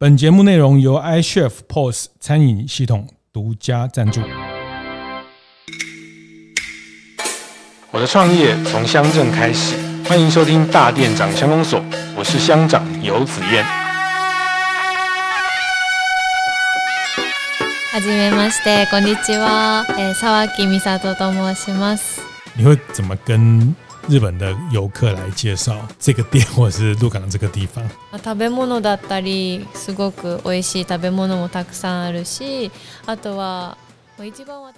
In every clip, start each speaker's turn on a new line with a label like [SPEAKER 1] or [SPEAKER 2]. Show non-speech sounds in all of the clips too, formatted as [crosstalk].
[SPEAKER 1] 本节目内容由 iChef POS 餐饮系统独家赞助。我的创业从乡镇开始，欢迎收听大店长乡公所，我是乡长游子燕。
[SPEAKER 2] はじめまして、こんにちは。え、沢木美里と申します。
[SPEAKER 1] 你会怎么跟 日本的游客来介绍这个店，或者是鹿港这个地方？
[SPEAKER 2] 食べ物だったり、すごく美味しい食べ物もたくさんあるし、あとは一番は。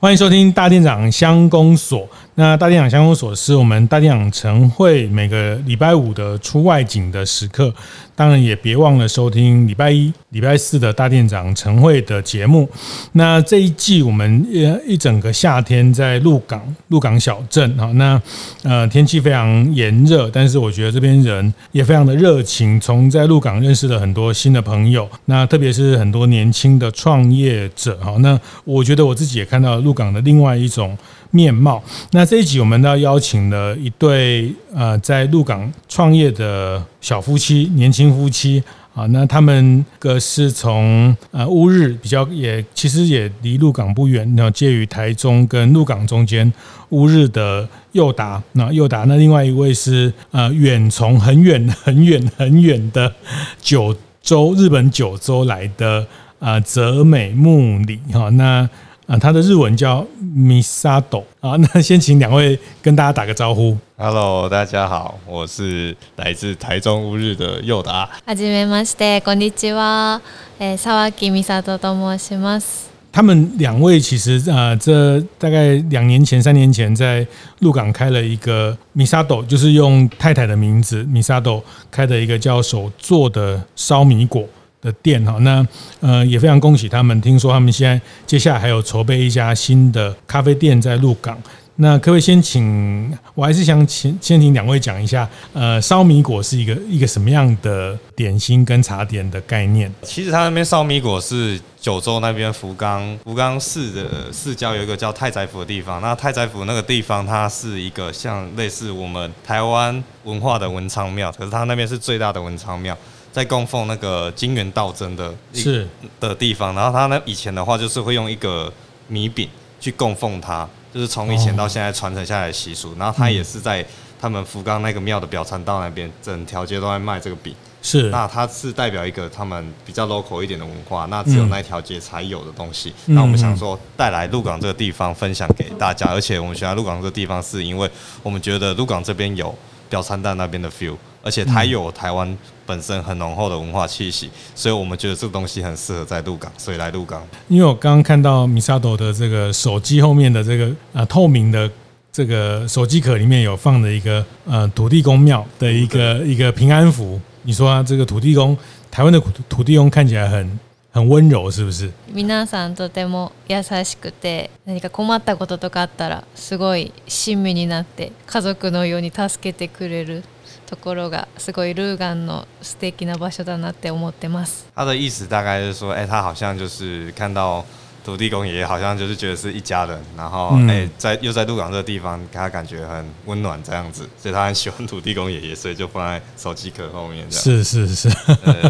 [SPEAKER 1] 欢迎收听大店长乡公所。 那大店长乡公所是我们大店长晨会每个礼拜五的出外景的时刻。当然也别忘了收听礼拜一、礼拜四的大店长晨会的节目。那这一季我们一整个夏天在鹿港，鹿港小镇啊，那呃天气非常炎热，但是我觉得这边人也非常的热情。从在鹿港认识了很多新的朋友，那特别是很多年轻的创业者哈。那我觉得我自己也看到鹿港的另外一种面貌。那这一集我们要邀请了一对呃在鹿港创业的小夫妻，年轻夫妻啊。那他们个是从呃乌日比较也其实也离鹿港不远，然后介于台中跟鹿港中间乌日的佑达。那佑达，那另外一位是呃远从很远很远很远的九州日本九州来的呃泽美木里哈那。啊，他的日文叫 Misato 啊，那[laughs] 先请两位跟大家打个招呼。
[SPEAKER 3] Hello，大家好，我是来自台中乌日的佑达。
[SPEAKER 2] はじめまして、こんにちは。诶，沢木美里と申します。
[SPEAKER 1] 他们两位其实呃，这大概两年前、三年前在鹿港开了一个 Misato，就是用太太的名字 Misato 开的一个叫手作的烧米果 的店哈，那呃也非常恭喜他们。听说他们现在接下来还有筹备一家新的咖啡店在鹿港。那可不可以先请，我还是想请先请两位讲一下，呃，烧米果是一个一个什么样的点心跟茶点的概念？
[SPEAKER 3] 其实他那边烧米果是九州那边福冈福冈市的市郊有一个叫太宰府的地方。那太宰府那个地方，它是一个像类似我们台湾文化的文昌庙，可是它那边是最大的文昌庙。在供奉那个金元道真的是的地方，然后他呢以前的话就是会用一个米饼去供奉他，就是从以前到现在传承下来的习俗。然后他也是在他们福冈那个庙的表参道那边，整条街都在卖这个饼。
[SPEAKER 1] 是，
[SPEAKER 3] 那它是代表一个他们比较 local 一点的文化，那只有那条街才有的东西。那我们想说带来鹿港这个地方分享给大家，而且我们选在鹿港这个地方是因为我们觉得鹿港这边有表参道那边的 feel。而且它有台湾本身很浓厚的文化气息，所以我们觉得这个东西很适合在鹿港，所以来鹿港。
[SPEAKER 1] 因为我刚刚看到 Misato 的这个手机后面的这个啊透明的这个手机壳里面有放的一个呃土地公庙的一个一个平安符。你说啊，这个土地公，台湾的土土地公看起来很很温柔，是不是？
[SPEAKER 2] 皆さんとても优しくて、何か困ったこととかあったら、すごい亲身になって家族のように助けてくれる。 ところがすごい鹿港の素敌な场所だなって思ってます。
[SPEAKER 3] 他的意思大概就是说，哎、欸，他好像就是看到土地公爷爷，好像就是觉得是一家人，然后哎、欸，在又在鹿港这个地方，给他感觉很温暖这样子，所以他很喜欢土地公爷爷，所以就放在手机壳后面这样。
[SPEAKER 1] 是是是，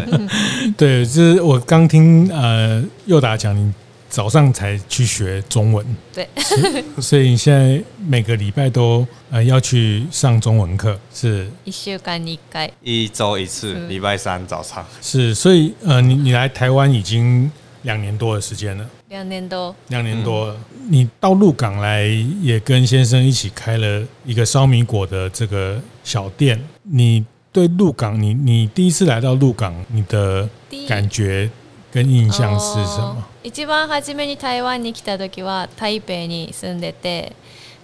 [SPEAKER 1] [laughs] 对，就是我刚听呃佑达讲你。早上才去学中文，
[SPEAKER 2] 对，
[SPEAKER 1] 所以你现在每个礼拜都呃要去上中文课，是。
[SPEAKER 2] 一周间に一回，
[SPEAKER 3] 一周一次，礼拜三早上。
[SPEAKER 1] 是，所以呃你你来台湾已经两年多的时间了，
[SPEAKER 2] 两年多，
[SPEAKER 1] 两年多了，你到鹿港来也跟先生一起开了一个烧米果的这个小店，你对鹿港，你你第一次来到鹿港，你的感觉？跟印象是什么？
[SPEAKER 2] 一番初めに台湾に来た时は台北に住んでて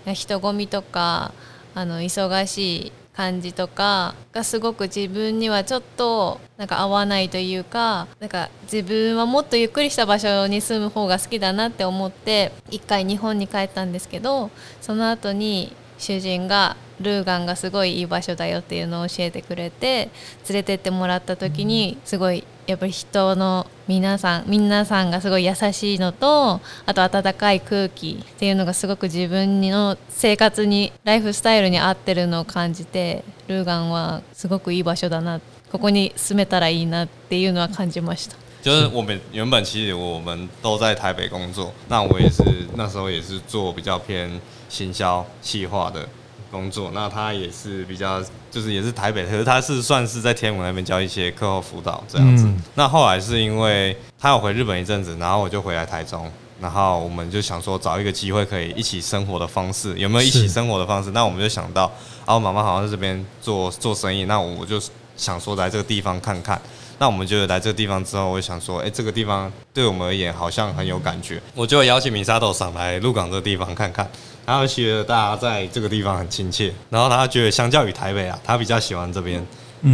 [SPEAKER 2] 人混みとかあの忙しい感じとかがすごく自分にはちょっとなんか合わないというかなんか自分はもっとゆっくりした场所に住む方が好きだなって思って一回日本に帰ったんですけどその后に主人が鹿港がすごいいい场所だよっていうのを教えてくれて连れてってもらった时にすごいやっぱり人の皆さん皆さんがすごい优しいのとあと温かい空気っていうのがすごく自分の生活にライフスタイルに合ってるのを感じて鹿港はすごくいい场所だなここに住めたらいいなっていうのは感じました。
[SPEAKER 3] 就是我们原本其实我们都在台北工作，那我也是那时候也是做比较偏行销企划的工作，那他也是比较就是也是台北，可是他是算是在天母那边教一些课后辅导这样子。嗯、那后来是因为他有回日本一阵子，然后我就回来台中，然后我们就想说找一个机会可以一起生活的方式，有没有一起生活的方式？那我们就想到，啊，我妈妈好像在这边做做生意，那我就想说来这个地方看看。那我们就来这个地方之后，我想说，哎，这个地方对我们而言好像很有感觉，我就邀请米沙豆上来鹿港这个地方看看。然后觉得大家在这个地方很亲切，然后他觉得相较于台北啊，他比较喜欢这边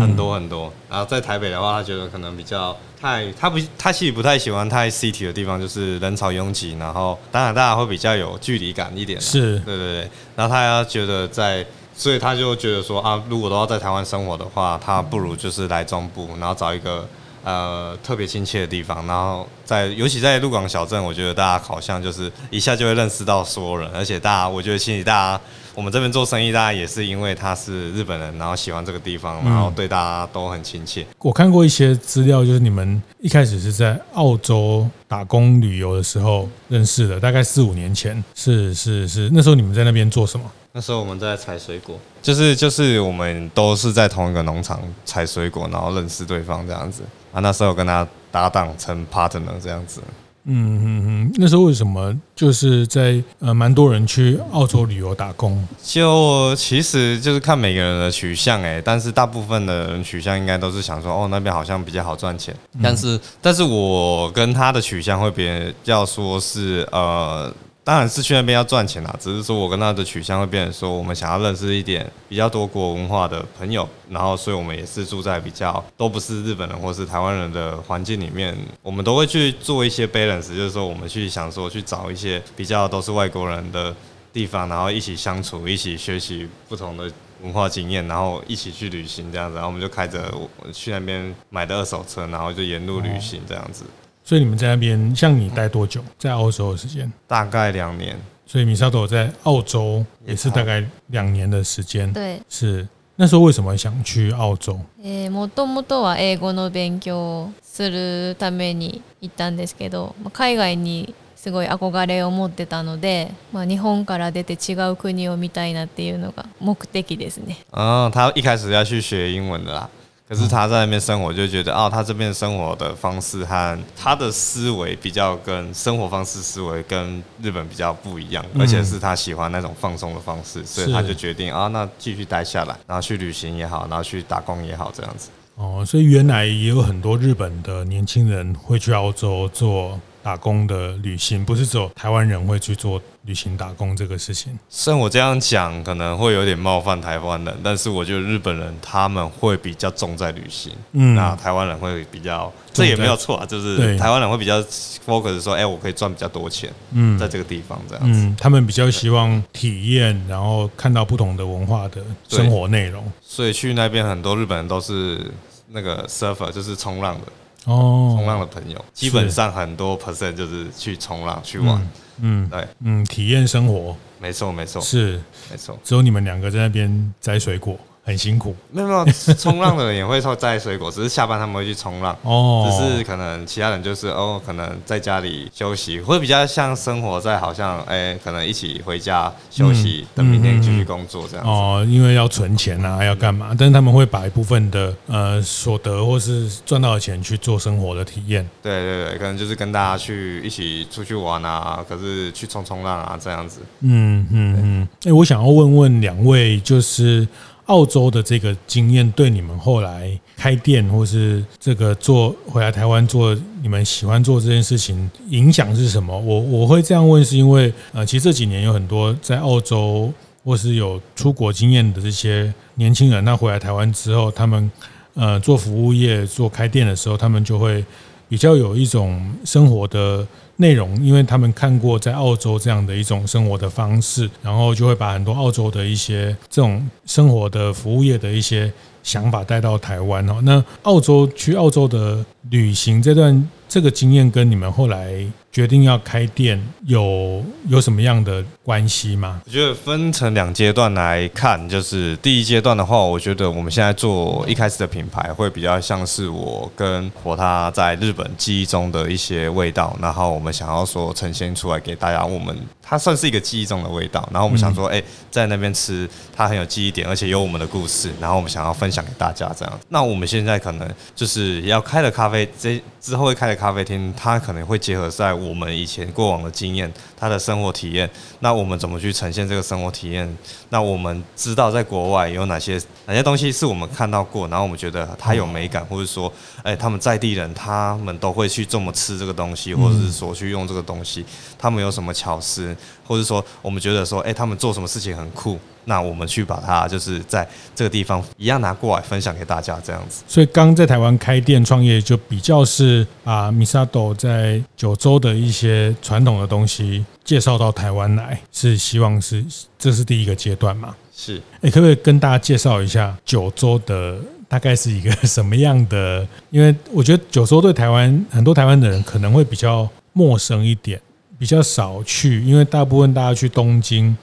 [SPEAKER 3] 很多很多。然后在台北的话，他觉得可能比较太，他不，他其实不太喜欢太 city 的地方，就是人潮拥挤，然后当然大家会比较有距离感一点。
[SPEAKER 1] 是，
[SPEAKER 3] 对对对。然后他要觉得在。所以他就觉得说啊，如果都要在台湾生活的话，他不如就是来中部，然后找一个呃特别亲切的地方，然后在尤其在鹿港小镇，我觉得大家好像就是一下就会认识到所有人，而且大家我觉得心里大家我们这边做生意，大家也是因为他是日本人，然后喜欢这个地方，然后对大家都很亲切。
[SPEAKER 1] 我看过一些资料，就是你们一开始是在澳洲打工旅游的时候认识的，大概四五年前，是是是，那时候你们在那边做什么？
[SPEAKER 3] 那时候我们在采水果，就是就是我们都是在同一个农场采水果，然后认识对方这样子啊。那时候跟他搭档成 partner 这样子。
[SPEAKER 1] 嗯嗯嗯，那时候为什么就是在呃蛮多人去澳洲旅游打工？
[SPEAKER 3] 就其实就是看每个人的取向哎，但是大部分的人取向应该都是想说哦，那边好像比较好赚钱。但是但是我跟他的取向会比较说是呃。当然是去那边要赚钱啦，只是说我跟他的取向会变成说，我们想要认识一点比较多国文化的朋友，然后所以我们也是住在比较都不是日本人或是台湾人的环境里面，我们都会去做一些 balance，就是说我们去想说去找一些比较都是外国人的地方，然后一起相处，一起学习不同的文化经验，然后一起去旅行这样子，然后我们就开着去那边买的二手车，然后就沿路旅行这样子。
[SPEAKER 1] 所以你们在那边，像你待多久？在澳洲的时间？
[SPEAKER 3] 大概两年。
[SPEAKER 1] 所以米沙斗在澳洲也是大概两年的时间。
[SPEAKER 2] 对，
[SPEAKER 1] 是那时候为什么想去澳洲？
[SPEAKER 2] 诶，もともとは英语の勉强するために行ったんですけど、海外にすごい憧れを持ってたので、まあ日本から出て违う国を见たいなっていうのが目的ですね。
[SPEAKER 3] 啊，他一开始要去学英文的啦。 可是他在那边生活，就觉得哦，他这边生活的方式和他的思维比较跟生活方式思维跟日本比较不一样，而且是他喜欢那种放松的方式，所以他就决定啊，那继续待下来，然后去旅行也好，然后去打工也好，这样子。
[SPEAKER 1] 哦，所以原来也有很多日本的年轻人会去澳洲做。打工的旅行不是只有台湾人会去做旅行打工这个事情。
[SPEAKER 3] 像我这样讲可能会有点冒犯台湾人，但是我觉得日本人他们会比较重在旅行，嗯，那台湾人会比较，这也没有错啊，就是台湾人会比较 focus 说，哎，我可以赚比较多钱，嗯，在这个地方这样子，嗯，
[SPEAKER 1] 他们比较希望体验，然后看到不同的文化的生活内容，
[SPEAKER 3] 所以去那边很多日本人都是那个 surfer，就是冲浪的。
[SPEAKER 1] 哦，
[SPEAKER 3] 冲浪的朋友基本上很多 percent 就是去冲浪去玩，
[SPEAKER 1] 嗯，对，嗯，体验生活，
[SPEAKER 3] 没错没错，
[SPEAKER 1] 是。
[SPEAKER 3] 没错，
[SPEAKER 1] 只有你们两个在那边摘水果。很辛苦，
[SPEAKER 3] 没有没有，冲浪的人也会说摘水果，只是下班他们会去冲浪 [laughs] 哦。只是可能其他人就是哦，可能在家里休息，会比较像生活在好像哎、欸，可能一起回家休息，等明天继续工作这样子。
[SPEAKER 1] 哦，因为要存钱啊，要干嘛？但是他们会把一部分的呃所得或是赚到的钱去做生活的体验。
[SPEAKER 3] 对对对，可能就是跟大家去一起出去玩啊，可是去冲冲浪啊这样子。
[SPEAKER 1] 嗯嗯嗯。哎、欸，我想要问问两位，就是。澳洲的这个经验对你们后来开店或是这个做回来台湾做你们喜欢做这件事情影响是什么？我我会这样问，是因为呃，其实这几年有很多在澳洲或是有出国经验的这些年轻人，那回来台湾之后，他们呃做服务业做开店的时候，他们就会比较有一种生活的内容，因为他们看过在澳洲这样的一种生活的方式，然后就会把很多澳洲的一些这种生活的服务业的一些想法带到台湾哦。那澳洲去澳洲的旅行这段这个经验，跟你们后来决定要开店有有什么样的关系吗？
[SPEAKER 3] 我觉得分成两阶段来看，就是第一阶段的话，我觉得我们现在做一开始的品牌会比较像是我跟我他在日本记忆中的一些味道，然后我们想要说呈现出来给大家，我们它算是一个记忆中的味道，然后我们想说，哎，在那边吃它很有记忆点，而且有我们的故事，然后我们想要分享给大家这样。那我们现在可能就是要开了咖啡，这之后会开的咖啡厅，它可能会结合在我们以前过往的经验，他的生活体验，那我们怎么去呈现这个生活体验？那我们知道在国外有哪些哪些东西是我们看到过，然后我们觉得它有美感，或者说，哎，他们在地人他们都会去这么吃这个东西，或者是说去用这个东西，他们有什么巧思，或者说我们觉得说，哎，他们做什么事情很酷。那我们去把它就是在这个地方一样拿过来分享给大家，这样子。
[SPEAKER 1] 所以刚在台湾开店创业，就比较是啊 Misato 在九州的一些传统的东西介绍到台湾来，是希望是这是第一个阶段嘛？
[SPEAKER 3] 是。
[SPEAKER 1] 哎，可不可以跟大家介绍一下九州的大概是一个什么样的？因为我觉得九州对台湾很多台湾的人可能会比较陌生一点，比较少去，因为大部分大家去东京。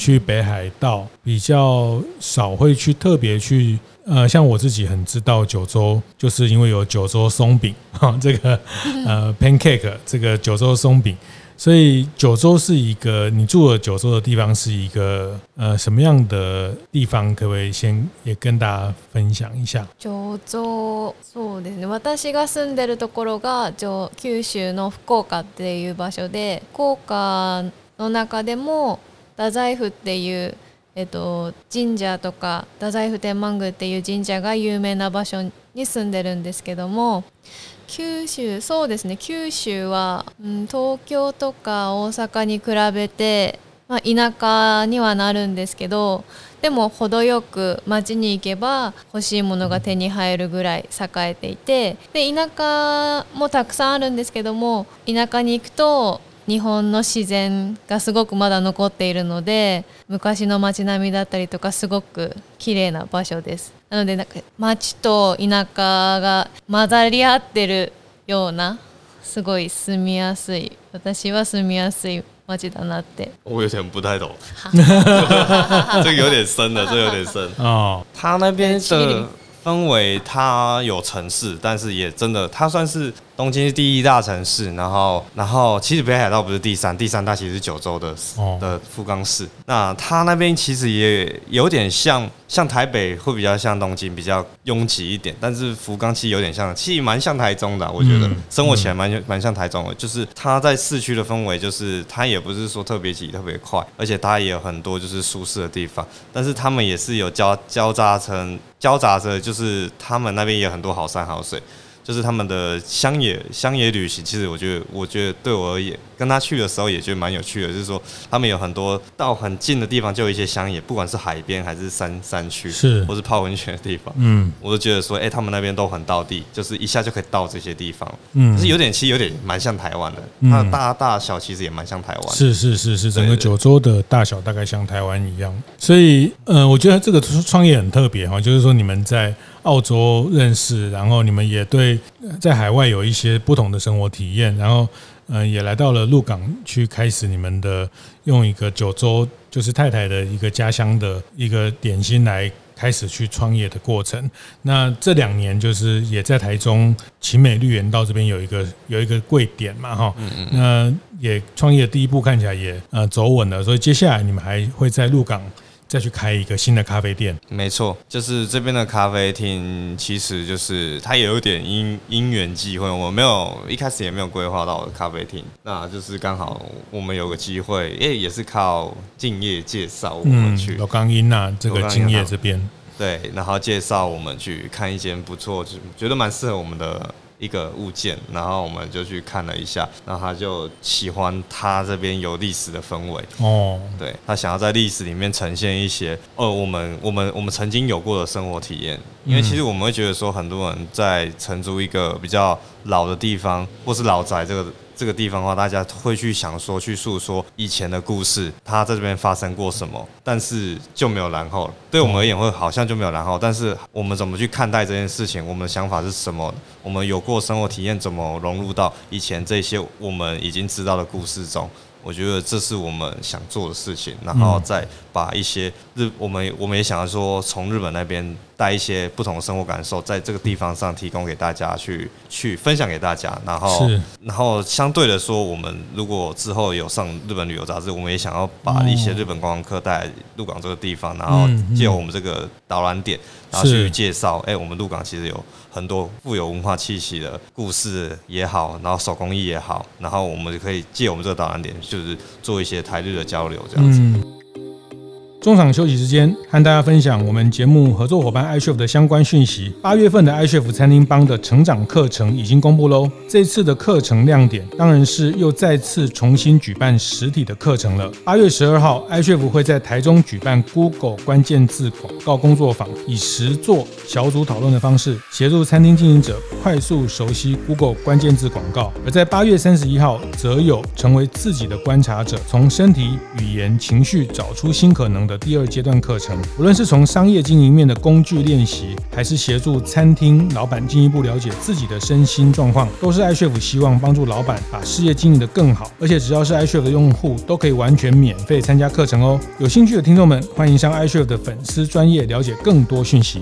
[SPEAKER 1] 去北海道比较少会去特别去，呃，像我自己很知道九州，就是因为有九州松饼哈，这个[laughs] 呃 pancake 这个九州松饼，所以九州是一个你住的九州的地方是一个呃什么样的地方？可不可以先也跟大家分享一下？
[SPEAKER 2] 九州そうですね。私が住んでるところが九九州の福冈っていう场所で、福冈の中でも。 太宰府っていう、えっと、神社とか太宰府天満宫っていう神社が有名な场所に住んでるんですけども九州そうですね九州は、うん、东京とか大阪に比べて、まあ、田舎にはなるんですけどでも程よく町に行けば欲しいものが手に入るぐらい栄えていてで田舎もたくさんあるんですけども田舎に行くと日本の自然がすごくまだ残っているので昔の街并みだったりとかすごく綺丽な场所です。なのでなんか街と田舎が混ざり合ってるようなすごい住みやすい私は住みやすい街だなって。
[SPEAKER 3] 我 [laughs] 有点不太懂这个有点深的这个有点深哦他那边的氛围它有城市但是也真的它算是东京是第一大城市，然后，然后其实北海道不是第三，第三大其实是九州的的福冈市。那它那边其实也有点像，像台北会比较像东京，比较拥挤一点。但是福冈其实有点像，其实蛮像台中的，我觉得生活起来蛮蛮像台中的。就是它在市区的氛围，就是它也不是说特别挤、特别快，而且它也有很多就是舒适的地方。但是他们也是有交交杂成交杂着，就是他们那边也有很多好山好水。就是他们的乡野乡野旅行，其实我觉得，我觉得对我而言，跟他去的时候也觉得蛮有趣的。就是说，他们有很多到很近的地方就有一些乡野，不管是海边还是山山区，是。或是泡温泉的地方，嗯，我都觉得说，哎、欸，他们那边都很到地，就是一下就可以到这些地方，嗯，就是有点其实有点蛮像台湾的，它的大大小其实也蛮像台湾，
[SPEAKER 1] 是是是是，整个九州的大小大概像台湾一样，所以，呃，我觉得这个创业很特别哈，就是说你们在。澳洲认识，然后你们也对在海外有一些不同的生活体验，然后嗯，也来到了鹿港去开始你们的用一个九州就是太太的一个家乡的一个点心来开始去创业的过程。那这两年就是也在台中奇美绿园道这边有一个有一个柜点嘛，哈，嗯嗯，那也创业的第一步看起来也呃走稳了，所以接下来你们还会在鹿港。再去开一个新的咖啡店，
[SPEAKER 3] 没错，就是这边的咖啡厅，其实就是它也有点因因缘际会，我没有一开始也没有规划到咖啡厅，那就是刚好我们有个机会，诶，也是靠敬业介绍我们去。
[SPEAKER 1] 老刚英呐，这个敬业这边，
[SPEAKER 3] 对，然后介绍我们去看一间不错，就觉得蛮适合我们的。一个物件，然后我们就去看了一下，然后他就喜欢他这边有历史的氛围。哦，对，他想要在历史里面呈现一些，呃，我们我们我们曾经有过的生活体验，因为其实我们会觉得说，很多人在承租一个比较老的地方或是老宅这个这个地方的话，大家会去想说去诉说以前的故事，他在这边发生过什么，但是就没有然后了。对我们而言，会好像就没有然后。但是我们怎么去看待这件事情？我们的想法是什么？我们有过生活体验，怎么融入到以前这些我们已经知道的故事中？我觉得这是我们想做的事情，然后再把一些日，我们我们也想要说，从日本那边带一些不同的生活感受，在这个地方上提供给大家去去分享给大家，然后然后相对的说，我们如果之后有上日本旅游杂志，我们也想要把一些日本观光客带来鹿港这个地方，然后借我们这个导览点，然后去介绍，哎，我们鹿港其实有。很多富有文化气息的故事也好，然后手工艺也好，然后我们就可以借我们这个导览点，就是做一些台日的交流，这样子。嗯
[SPEAKER 1] 中场休息时间，和大家分享我们节目合作伙伴 iChef 的相关讯息。八月份的 iChef 餐厅帮的成长课程已经公布喽。这次的课程亮点，当然是又再次重新举办实体的课程了。八月十二号，iChef 会在台中举办 Google 关键字广告工作坊，以实作小组讨论的方式，协助餐厅经营者快速熟悉 Google 关键字广告。而在八月三十一号，则有成为自己的观察者，从身体、语言、情绪找出新可能的第二阶段课程，无论是从商业经营面的工具练习，还是协助餐厅老板进一步了解自己的身心状况，都是 iChef 希望帮助老板把事业经营得更好。而且只要是 iChef 的用户，都可以完全免费参加课程哦。有兴趣的听众们，欢迎上 iChef 的粉丝专业了解更多讯息。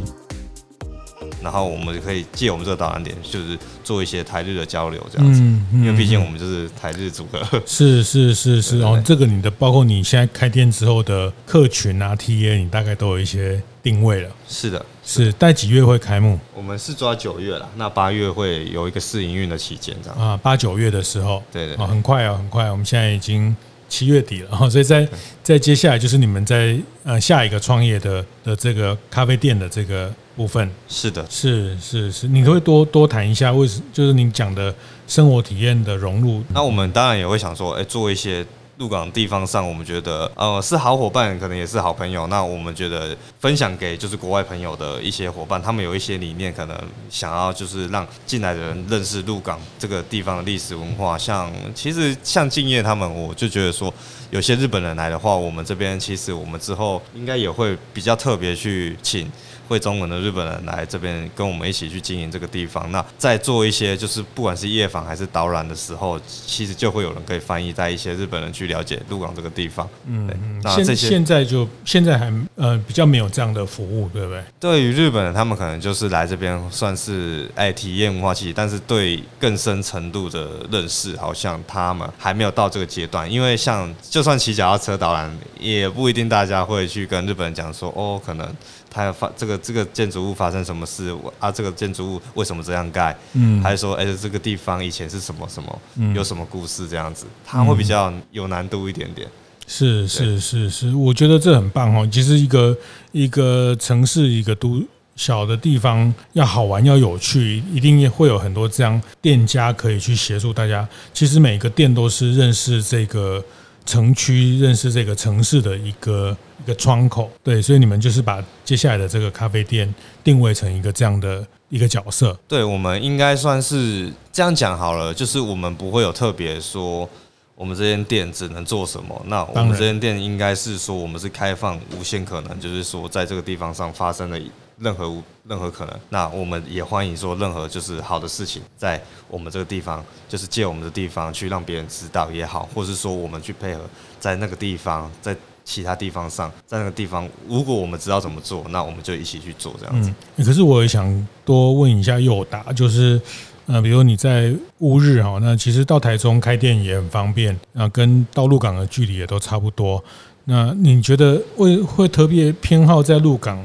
[SPEAKER 3] 然后我们就可以借我们这个导览点，就是做一些台日的交流，这样子。嗯嗯、因为毕竟我们就是台日组合。[laughs]
[SPEAKER 1] 是是是是哦，这个你的包括你现在开店之后的客群啊，TA，你大概都有一些定位了。
[SPEAKER 3] 是的，
[SPEAKER 1] 是。大概几月会开幕？
[SPEAKER 3] 我们是抓九月了，那八月会有一个试营运的期间，这样。
[SPEAKER 1] 啊，八九月的时候。
[SPEAKER 3] 对对，对。
[SPEAKER 1] 哦，很快哦，很快。我们现在已经七月底了，哈，[laughs] 所以在在接下来就是你们在呃下一个创业的的这个咖啡店的这个。部分。
[SPEAKER 3] 是的，
[SPEAKER 1] 是是是，你可不可以多多谈一下，为什就是你讲的生活体验的融入？
[SPEAKER 3] 那我们当然也会想说，哎，做一些鹿港地方上，我们觉得呃是好伙伴，可能也是好朋友。那我们觉得分享给就是国外朋友的一些伙伴，他们有一些理念，可能想要就是让进来的人认识鹿港这个地方的历史文化。像其实像敬业他们，我就觉得说，有些日本人来的话，我们这边其实我们之后应该也会比较特别去请。会中文的日本人来这边跟我们一起去经营这个地方，那在做一些就是不管是夜访还是导览的时候，其实就会有人可以翻译，带一些日本人去了解鹿港这个地方。嗯，
[SPEAKER 1] 那这些现，在就现在还呃比较没有这样的服务，对不对？
[SPEAKER 3] 对于日本人，他们可能就是来这边算是哎体验文化气息，但是对更深程度的认识，好像他们还没有到这个阶段。因为像就算骑脚踏车导览，也不一定大家会去跟日本人讲说哦，可能。他要发这个这个建筑物发生什么事啊？这个建筑物为什么这样盖？嗯，还是说，哎、欸，这个地方以前是什么什么？嗯，有什么故事这样子？它会比较有难度一点点。
[SPEAKER 1] 是是是是，我觉得这很棒哦。其实一个一个城市一个都小的地方要好玩要有趣，一定也会有很多这样店家可以去协助大家。其实每个店都是认识这个。城区认识这个城市的一个一个窗口，对，所以你们就是把接下来的这个咖啡店定位成一个这样的一个角色。
[SPEAKER 3] 对，我们应该算是这样讲好了，就是我们不会有特别说我们这间店只能做什么。那我们这间店应该是说我们是开放无限可能，就是说在这个地方上发生的。任何任何可能，那我们也欢迎说任何就是好的事情，在我们这个地方，就是借我们的地方去让别人知道也好，或是说我们去配合在那个地方，在其他地方上，在那个地方，如果我们知道怎么做，那我们就一起去做这样子。
[SPEAKER 1] 嗯，可是我也想多问一下佑达，就是呃，比如你在乌日哈，那其实到台中开店也很方便，那跟到鹿港的距离也都差不多。那你觉得会会特别偏好在鹿港？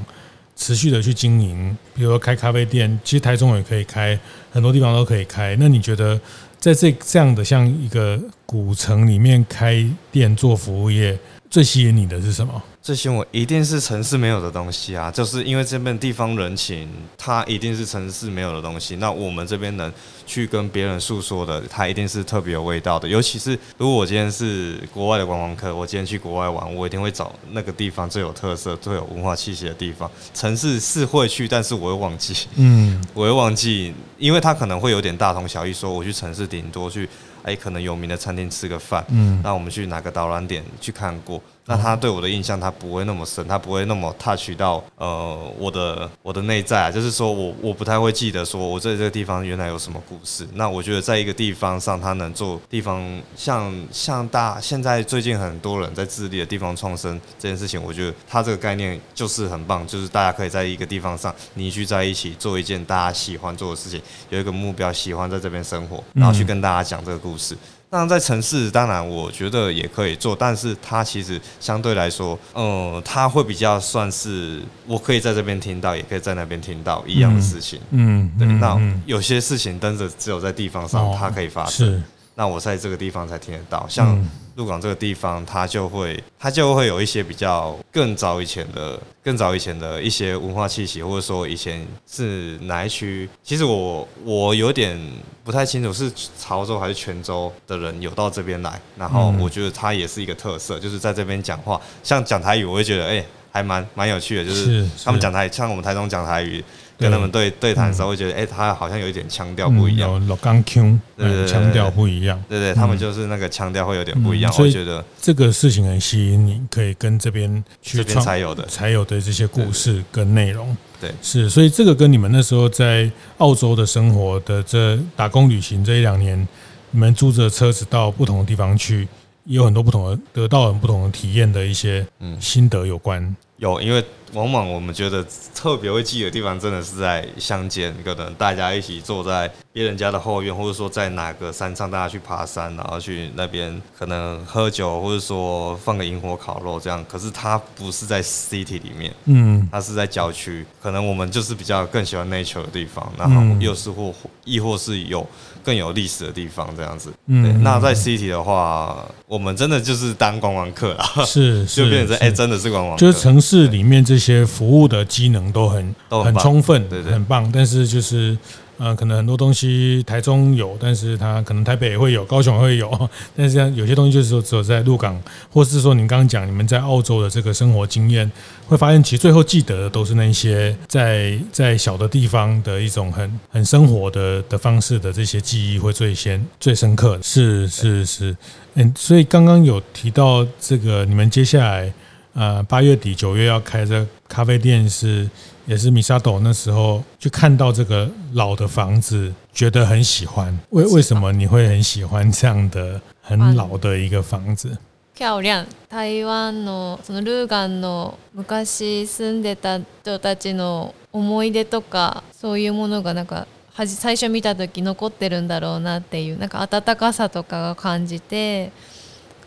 [SPEAKER 1] 持续的去经营，比如说开咖啡店，其实台中也可以开，很多地方都可以开。那你觉得在这这样的像一个古城里面开店做服务业，最吸引你的是什么？
[SPEAKER 3] 最吸引我一定是城市没有的东西啊，就是因为这边地方人情，它一定是城市没有的东西。那我们这边能去跟别人诉说的，它一定是特别有味道的。尤其是如果我今天是国外的观光客，我今天去国外玩，我一定会找那个地方最有特色、最有文化气息的地方。城市是会去，但是我会忘记，嗯，我会忘记，因为它可能会有点大同小异。说我去城市顶多去哎可能有名的餐厅吃个饭，嗯，那我们去哪个导览点去看过。那他对我的印象，他不会那么深，他不会那么 touch 到呃我的我的内在啊，就是说我我不太会记得说我在这个地方原来有什么故事。那我觉得在一个地方上，他能做地方像像大现在最近很多人在致力的地方创生这件事情，我觉得他这个概念就是很棒，就是大家可以在一个地方上凝聚在一起，做一件大家喜欢做的事情，有一个目标，喜欢在这边生活，然后去跟大家讲这个故事。那在城市，当然我觉得也可以做，但是它其实相对来说，嗯，它会比较算是我可以在这边听到，也可以在那边听到一样的事情。嗯，对。那有些事情，真的只有在地方上它可以发生。那我在这个地方才听得到，像鹿港这个地方，它就会它就会有一些比较更早以前的、更早以前的一些文化气息，或者说以前是哪一区？其实我我有点不太清楚，是潮州还是泉州的人有到这边来，然后我觉得它也是一个特色，就是在这边讲话，像讲台语，我会觉得哎，还蛮蛮有趣的，就是他们讲台，像我们台中讲台语。跟他们对对谈的时候，会觉得，哎，他好像有一点腔调不一样，
[SPEAKER 1] 老港腔，腔调不一样，
[SPEAKER 3] 对对，他们就是那个腔调会有点不一样。所以觉得
[SPEAKER 1] 这个事情很吸引你，可以跟这边去
[SPEAKER 3] 这边才有的。
[SPEAKER 1] 才有的这些故事跟内容，对，是，所以这个跟你们那时候在澳洲的生活的这打工旅行这一两年，你们租着车子到不同的地方去，也有很多不同的得到很不同的体验的一些心得有关。
[SPEAKER 3] 有，因为往往我们觉得特别会记的地方，真的是在乡间，可能大家一起坐在别人家的后院，或者说在哪个山上，大家去爬山，然后去那边可能喝酒，或者说放个萤火烤肉这样。可是它不是在 city 里面，嗯，它是在郊区，可能我们就是比较更喜欢 nature 的地方，然后又是或亦或是有更有历史的地方这样子。嗯，那在 city 的话，我们真的就是当观光客了，
[SPEAKER 1] 是，[laughs]
[SPEAKER 3] 就变成哎，真的是观光客，
[SPEAKER 1] 就是城市里面这些服务的机能都很都很充分，对对，很棒。但是就是，呃，可能很多东西台中有，但是它可能台北也会有，高雄也会有。[laughs] 但是像有些东西就是说只有在鹿港，或是说你刚刚讲你们在澳洲的这个生活经验，会发现其实最后记得的都是那些在在小的地方的一种很很生活的的方式的这些记忆会最先最深刻。是是是，嗯，所以刚刚有提到这个，你们接下来。呃，八月底九月要开这咖啡店是，也是米沙斗那时候就看到这个老的房子，觉得很喜欢。为为什么你会很喜欢这样的很老的一个房子？
[SPEAKER 2] 漂亮。台湾のそのルーガンの昔住んでた人たちの思い出とかそういうものがなんかはじ最初见た时残ってるんだろうなっていうなんか温かさとかが感じて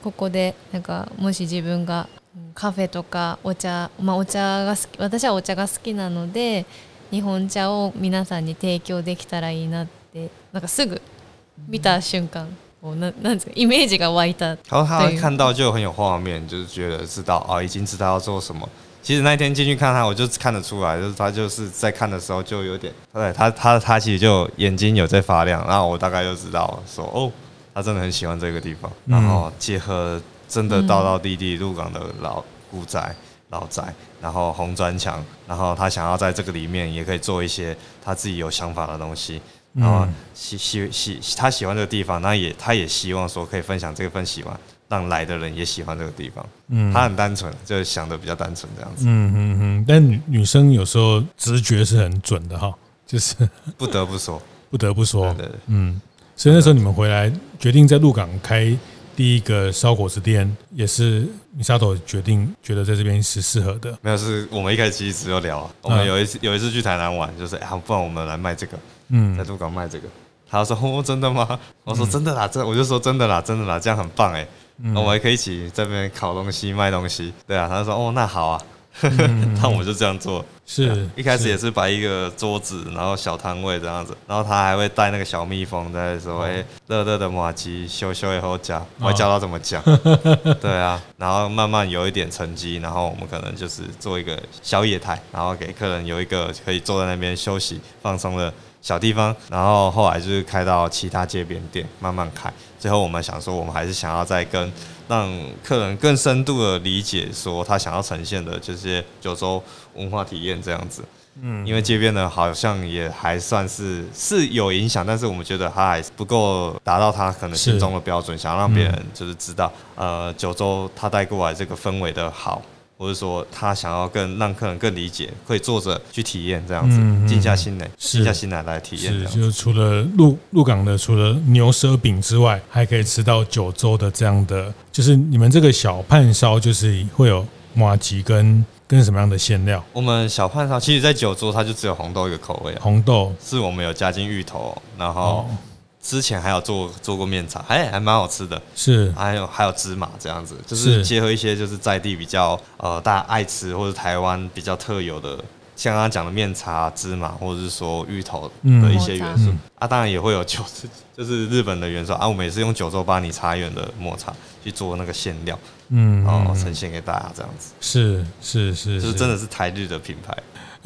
[SPEAKER 2] ここでなんかもし自分が カフェとかお茶、まあ、お茶が好き私はお茶が好きなので日本茶を皆さんに提供できたらいいなってなんかすぐ见た瞬间我那那イメージが涌いた。
[SPEAKER 3] 然后他看到就很有画面，就是觉得知道啊，已经知道要做什么。其实那天进去看他，我就看得出来，就是他就是在看的时候就有点，对他他他其实就眼睛有在发亮，然后我大概就知道说哦，他真的很喜欢这个地方，然后结合。真的道道地地鹿港的老古宅、老宅，然后红砖墙，然后他想要在这个里面也可以做一些他自己有想法的东西，然后喜喜喜他喜欢这个地方，那也他也希望说可以分享这份喜欢，让来的人也喜欢这个地方。嗯，他很单纯，就是想的比较单纯这样子。
[SPEAKER 1] 嗯嗯嗯，但女女生有时候直觉是很准的哈，就是
[SPEAKER 3] 不得不说，
[SPEAKER 1] 不得不说。对，嗯，所以那时候你们回来决定在鹿港开。第一个烧果子店也是米沙头决定觉得在这边是适合的。
[SPEAKER 3] 没有，是我们一开始其实只有聊，我们有一次有一次去台南玩，就是啊，不然我们来卖这个，嗯，在鹿港卖这个。他说哦，真的吗？我说真的啦，这我就说真的啦，真的啦，这样很棒哎，我们还可以一起在这边烤东西卖东西。对啊，他就说哦，那好啊。[laughs] 那我就这样做，
[SPEAKER 1] 是
[SPEAKER 3] 一开始也是摆一个桌子，然后小摊位这样子，然后他还会带那个小蜜蜂在说：“哎，热热的马鸡，修修以后讲，我会教他怎么讲。[laughs] ”对啊，然后慢慢有一点成绩，然后我们可能就是做一个小野台，然后给客人有一个可以坐在那边休息放松的小地方，然后后来就是开到其他街边店，慢慢开。最后我们想说，我们还是想要再跟。让客人更深度的理解，说他想要呈现的这些九州文化体验这样子。嗯，因为街边的好像也还算是是有影响，但是我们觉得他还是不够达到他可能心中的标准，想让别人就是知道，呃，九州他带过来这个氛围的好。或者说他想要更让客人更理解，可以坐着去体验这样子，静、嗯、下心来，静下心来来体验。
[SPEAKER 1] 是，就是除了鹿鹿港的，除了牛舌饼之外，还可以吃到九州的这样的，就是你们这个小炭烧，就是会有麻吉跟跟什么样的馅料？
[SPEAKER 3] 我们小炭烧，其实在九州它就只有红豆一个口味，
[SPEAKER 1] 红豆
[SPEAKER 3] 是我们有加进芋头，然后。哦之前还有做做过面茶，还还蛮好吃的，
[SPEAKER 1] 是。
[SPEAKER 3] 还有还有芝麻这样子，就是结合一些就是在地比较呃大家爱吃或者台湾比较特有的，像刚刚讲的面茶、芝麻或者是说芋头的一些元素、嗯、啊，当然也会有九 [laughs] 就是日本的元素。啊，我们也是用九州八里茶园的抹茶去做那个馅料，嗯，然后呈现给大家这样子，
[SPEAKER 1] 是是是，
[SPEAKER 3] 就是。真的是台日的品牌。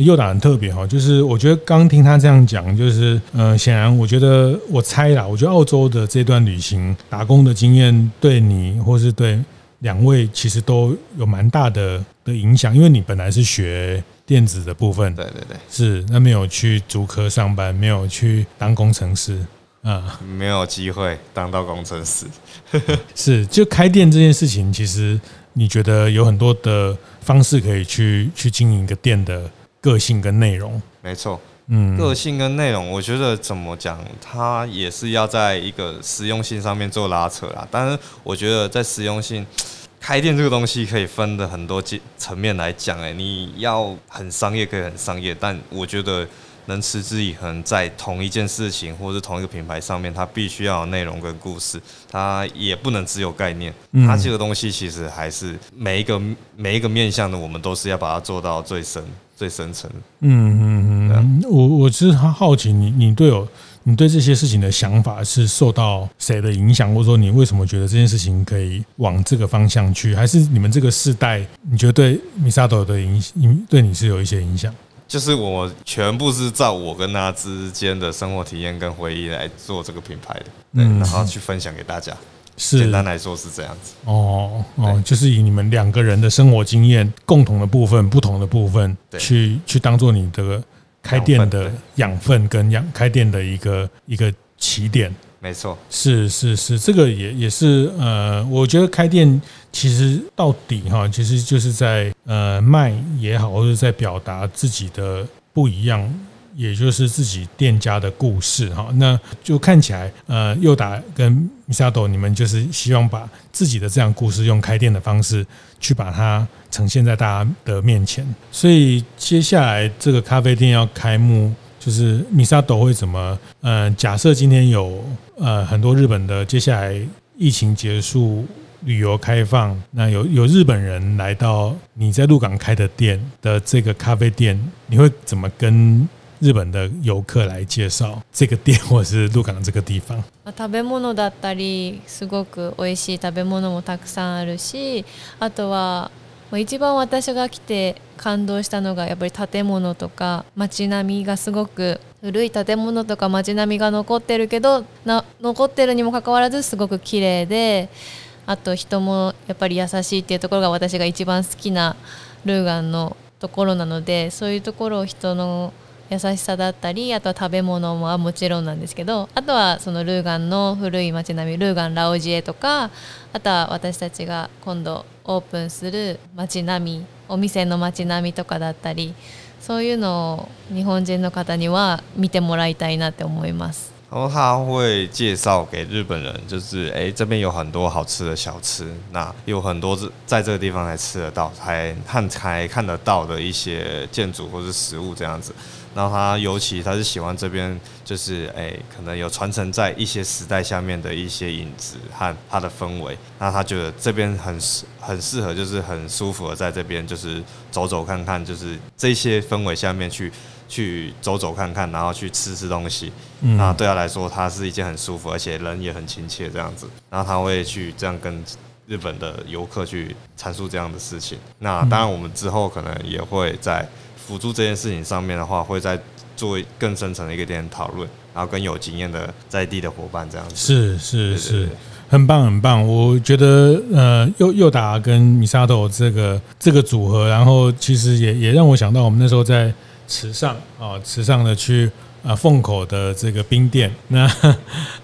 [SPEAKER 1] 又打很特别哈，就是我觉得刚听他这样讲，就是呃，显然我觉得我猜啦，我觉得澳洲的这段旅行打工的经验对你或是对两位其实都有蛮大的的影响，因为你本来是学电子的部分，
[SPEAKER 3] 对对对，
[SPEAKER 1] 是那没有去足科上班，没有去当工程师啊，
[SPEAKER 3] 没有机会当到工程师，[laughs]
[SPEAKER 1] 是就开店这件事情，其实你觉得有很多的方式可以去去经营一个店的。个性跟内容，
[SPEAKER 3] 没错，嗯，个性跟内容，我觉得怎么讲，它也是要在一个实用性上面做拉扯啦。但是我觉得在实用性，开店这个东西可以分的很多层面来讲，哎，你要很商业可以很商业，但我觉得能持之以恒在同一件事情或是同一个品牌上面，它必须要有内容跟故事，它也不能只有概念。它这个东西其实还是每一个每一个面向的，我们都是要把它做到最深。最深层，
[SPEAKER 1] 嗯嗯嗯，我我其实很好奇你，你你对有你对这些事情的想法是受到谁的影响，或者说你为什么觉得这件事情可以往这个方向去？还是你们这个世代，你觉得对 Misato 的影响，对你是有一些影响？
[SPEAKER 3] 就是我全部是照我跟他之间的生活体验跟回忆来做这个品牌的，对，然后去分享给大家。是。简单来说是这样子。
[SPEAKER 1] 哦哦，就是以你们两个人的生活经验、共同的部分、不同的部分，去去当做你的开店的养分跟养开店的一个一个起点。
[SPEAKER 3] 没错，
[SPEAKER 1] 是是是，这个也也是呃，我觉得开店其实到底哈，其实就是在呃卖也好，或者在表达自己的不一样。也就是自己店家的故事哈，那就看起来呃，又达跟 Misato 你们就是希望把自己的这样故事用开店的方式去把它呈现在大家的面前。所以接下来这个咖啡店要开幕，就是 Misato 会怎么？呃，假设今天有呃很多日本的，接下来疫情结束，旅游开放，那有有日本人来到你在鹿港开的店的这个咖啡店，你会怎么跟？日本的游客来介绍这个店，或者是鹿港这个地方。[laughs]
[SPEAKER 2] 食べ物だったり、すごく美味しい食べ物もたくさんあるし、あとは 一番私が来て感動したのがやっぱり建物とか街並みがすごく古い建物とか街並みが残ってるけど、な残ってるにもかかわらずすごく綺麗で、あと人もやっぱり優しいっていうところが私が一番好きなルーガンのところなので、そういうところを人の优しさだったりあとは食べ物はもちろんなんですけどあとはそのルーガンの古い街并みルーガンラオジエとかあとは私たちが今度オープンする街并みお店の街并みとかだったりそういうのを日本人の方には见てもらいたいなって思います。
[SPEAKER 3] 然后他会介绍给日本人，就是诶，这边有很多好吃的小吃，那有很多在这个地方才吃得到，才看才看得到的一些建筑或是食物这样子。然后他尤其他是喜欢这边，就是诶，可能有传承在一些时代下面的一些影子和它的氛围。那他觉得这边很适很适合，就是很舒服的在这边就是走走看看，就是这些氛围下面去去走走看看，然后去吃吃东西。那对他来说，他是一件很舒服，而且人也很亲切这样子。然后他会去这样跟日本的游客去阐述这样的事情。那当然，我们之后可能也会在。辅助这件事情上面的话，会再做更深层的一个点讨论，然后跟有经验的在地的伙伴这样子。
[SPEAKER 1] 是是是，很棒很棒。我觉得呃，又又达跟 Misato 这个这个组合，然后其实也也让我想到我们那时候在池上啊，池上的去。啊，凤口的这个冰店，[laughs] 那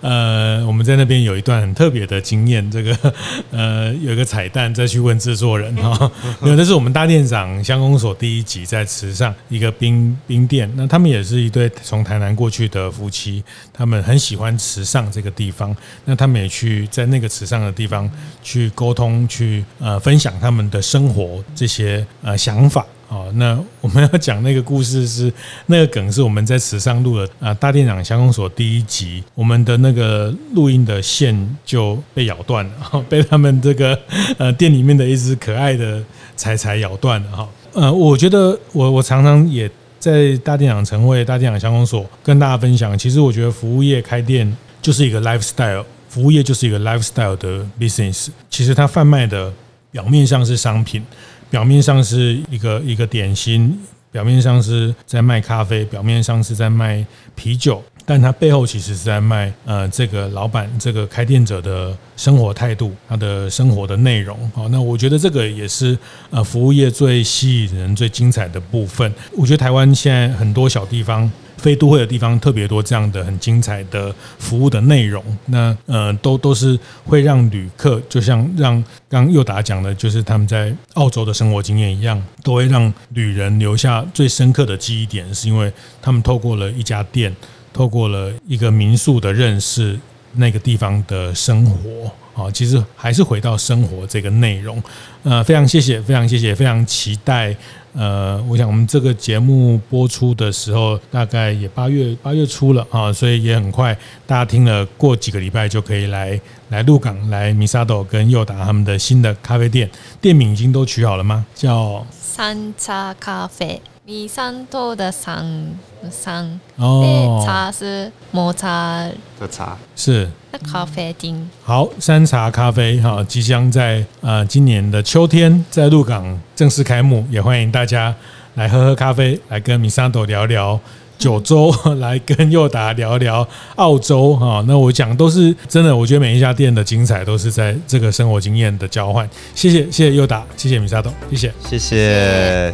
[SPEAKER 1] 呃，我们在那边有一段很特别的经验。这个呃，有一个彩蛋，再去问制作人哈。没有，那是我们大店长乡公所第一集在池上一个冰冰店。那他们也是一对从台南过去的夫妻，他们很喜欢池上这个地方。那他们也去在那个池上的地方去沟通，去呃分享他们的生活这些呃想法。哦，那我们要讲那个故事是那个梗，是我们在池上录的啊，大店长乡公所第一集，我们的那个录音的线就被咬断了，[laughs] 被他们这个呃店里面的一只可爱的柴柴咬断了哈。呃，我觉得我我常常也在大店长晨会、大店长乡公所跟大家分享，其实我觉得服务业开店就是一个 lifestyle，服务业就是一个 lifestyle 的 business。其实它贩卖的表面上是商品。表面上是一个一个点心，表面上是在卖咖啡，表面上是在卖啤酒，但它背后其实是在卖呃这个老板这个开店者的生活态度，他的生活的内容。好，那我觉得这个也是呃服务业最吸引人、最精彩的部分。我觉得台湾现在很多小地方。非都会的地方特别多，这样的很精彩的服务的内容，那呃都都是会让旅客，就像让刚又达讲的，就是他们在澳洲的生活经验一样，都会让旅人留下最深刻的记忆点，是因为他们透过了一家店，透过了一个民宿的认识，那个地方的生活。好，其实还是回到生活这个内容，呃，非常谢谢，非常谢谢，非常期待。呃，我想我们这个节目播出的时候，大概也八月八月初了啊，所以也很快，大家听了过几个礼拜就可以来来鹿港来 Misato 跟佑达他们的新的咖啡店，店名已经都取好了吗？叫
[SPEAKER 2] 三茶咖啡。米三多的三三
[SPEAKER 1] 哦，
[SPEAKER 2] 茶是抹茶
[SPEAKER 3] 的茶，
[SPEAKER 1] 是
[SPEAKER 2] 咖啡厅。
[SPEAKER 1] 好，山茶咖啡哈，即将在呃今年的秋天在鹿港正式开幕，也欢迎大家来喝喝咖啡，来跟米三多聊聊九州，来跟佑达聊聊澳洲哈。那我讲都是真的，我觉得每一家店的精彩都是在这个生活经验的交换。谢谢，谢谢佑达，谢谢米三多，谢谢，
[SPEAKER 3] 谢谢。